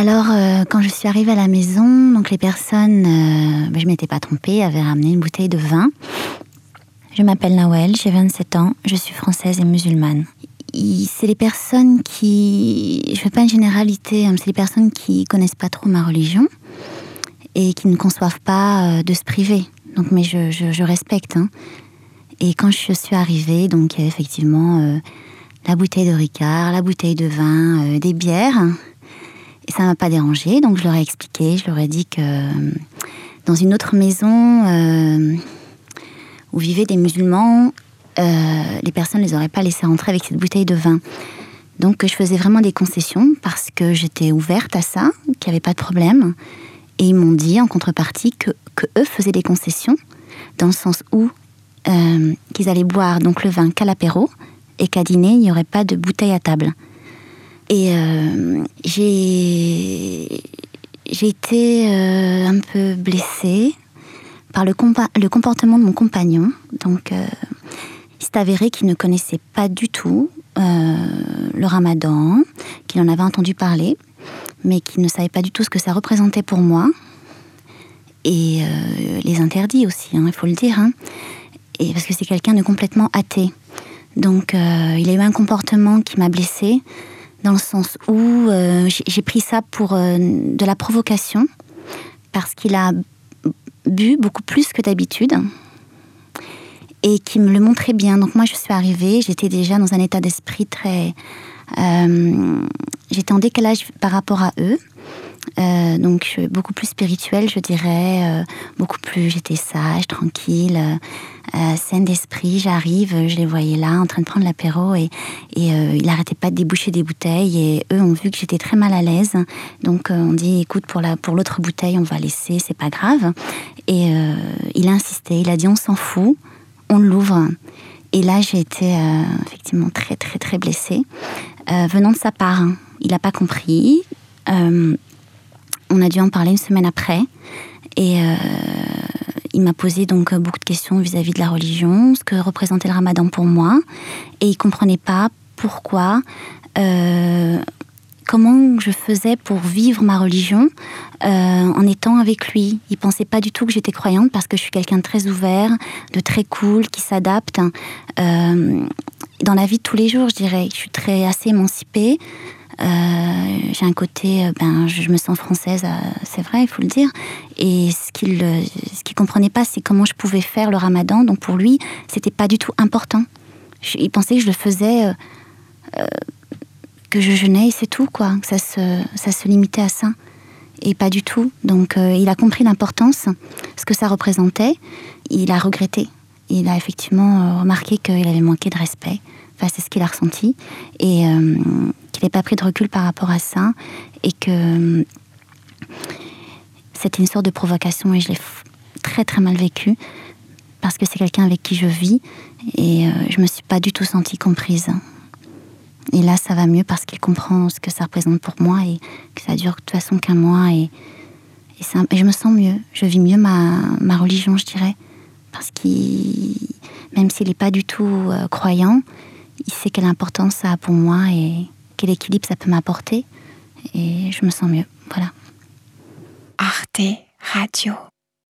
Alors, euh, quand je suis arrivée à la maison, donc les personnes, euh, ben, je m'étais pas trompée, avaient ramené une bouteille de vin. Je m'appelle Nawel, j'ai 27 ans, je suis française et musulmane. C'est les personnes qui, je fais pas une généralité, hein, c'est les personnes qui connaissent pas trop ma religion et qui ne conçoivent pas euh, de se priver. Donc, mais je, respecte. Hein. Et quand je suis arrivée, donc il y avait effectivement euh, la bouteille de Ricard, la bouteille de vin, des bières. Et ça m'a pas dérangé, donc je leur ai expliqué, je leur ai dit que euh, dans une autre maison euh, où vivaient des musulmans, euh, les personnes ne les auraient pas laissés rentrer avec cette bouteille de vin. Donc je faisais vraiment des concessions parce que j'étais ouverte à ça, qu'il n'y avait pas de problème. Et ils m'ont dit en contrepartie que, que eux faisaient des concessions dans le sens où euh, qu'ils allaient boire donc le vin qu'à l'apéro et qu'à dîner il n'y aurait pas de bouteille à table. Et euh, j'ai été euh, un peu blessée par le, le comportement de mon compagnon. Donc, euh, il s'est avéré qu'il ne connaissait pas du tout euh, le ramadan, qu'il en avait entendu parler, mais qu'il ne savait pas du tout ce que ça représentait pour moi. Et les interdits aussi, hein, il faut le dire. hein. Et parce que c'est quelqu'un de complètement athée. Donc, il a eu un comportement qui m'a blessée, dans le sens où euh, j'ai pris ça pour euh, de la provocation, parce qu'il a bu beaucoup plus que d'habitude et qui me le montrait bien. Donc moi, je suis arrivée, j'étais déjà dans un état d'esprit très... euh, j'étais en décalage par rapport à eux. Euh, donc euh, beaucoup plus spirituel, je dirais, euh, beaucoup plus, j'étais sage, tranquille, euh, saine d'esprit. J'arrive, je les voyais là en train de prendre l'apéro et, et il arrêtait pas de déboucher des bouteilles et eux ont vu que j'étais très mal à l'aise. Donc on dit, écoute, pour la pour l'autre bouteille, on va laisser, c'est pas grave. Et il a insisté, il a dit, on s'en fout, on l'ouvre. Et là, j'ai été effectivement très très très blessée venant de sa part. hein. Il n'a pas compris. On a dû en parler une semaine après. Et euh, il m'a posé donc euh, beaucoup de questions vis-à-vis de la religion, ce que représentait le ramadan pour moi. Et il comprenait pas pourquoi, euh, comment je faisais pour vivre ma religion en étant avec lui. Il pensait pas du tout que j'étais croyante parce que je suis quelqu'un de très ouvert, de très cool, qui s'adapte. Euh, dans la vie de tous les jours, je dirais, je suis très assez émancipée. Euh, j'ai un côté, euh, ben, je, me sens française, euh, c'est vrai, il faut le dire. Et ce qu'il ce qu'il comprenait pas, c'est comment je pouvais faire le ramadan. Donc pour lui, c'était pas du tout important. Il pensait que je le faisais, que je jeûnais et c'est tout, quoi. Que ça se, ça se limitait à ça. Et pas du tout. Donc il a compris l'importance, ce que ça représentait. Il a regretté. Il a effectivement remarqué qu'il avait manqué de respect. Enfin, c'est ce qu'il a ressenti. Et qu'il n'ait pas pris de recul par rapport à ça. Et que euh, c'était une sorte de provocation et je l'ai très très mal vécu. Parce que c'est quelqu'un avec qui je vis. Et euh, je me suis pas du tout sentie comprise. Et là, ça va mieux parce qu'il comprend ce que ça représente pour moi et que ça dure de toute façon qu'un mois. Et je me sens mieux. Je vis mieux ma, ma religion, je dirais. Parce qu'il, même s'il n'est pas du tout euh, croyant, il sait quelle importance ça a pour moi et quel équilibre ça peut m'apporter. Et je me sens mieux. Voilà. Arte Radio.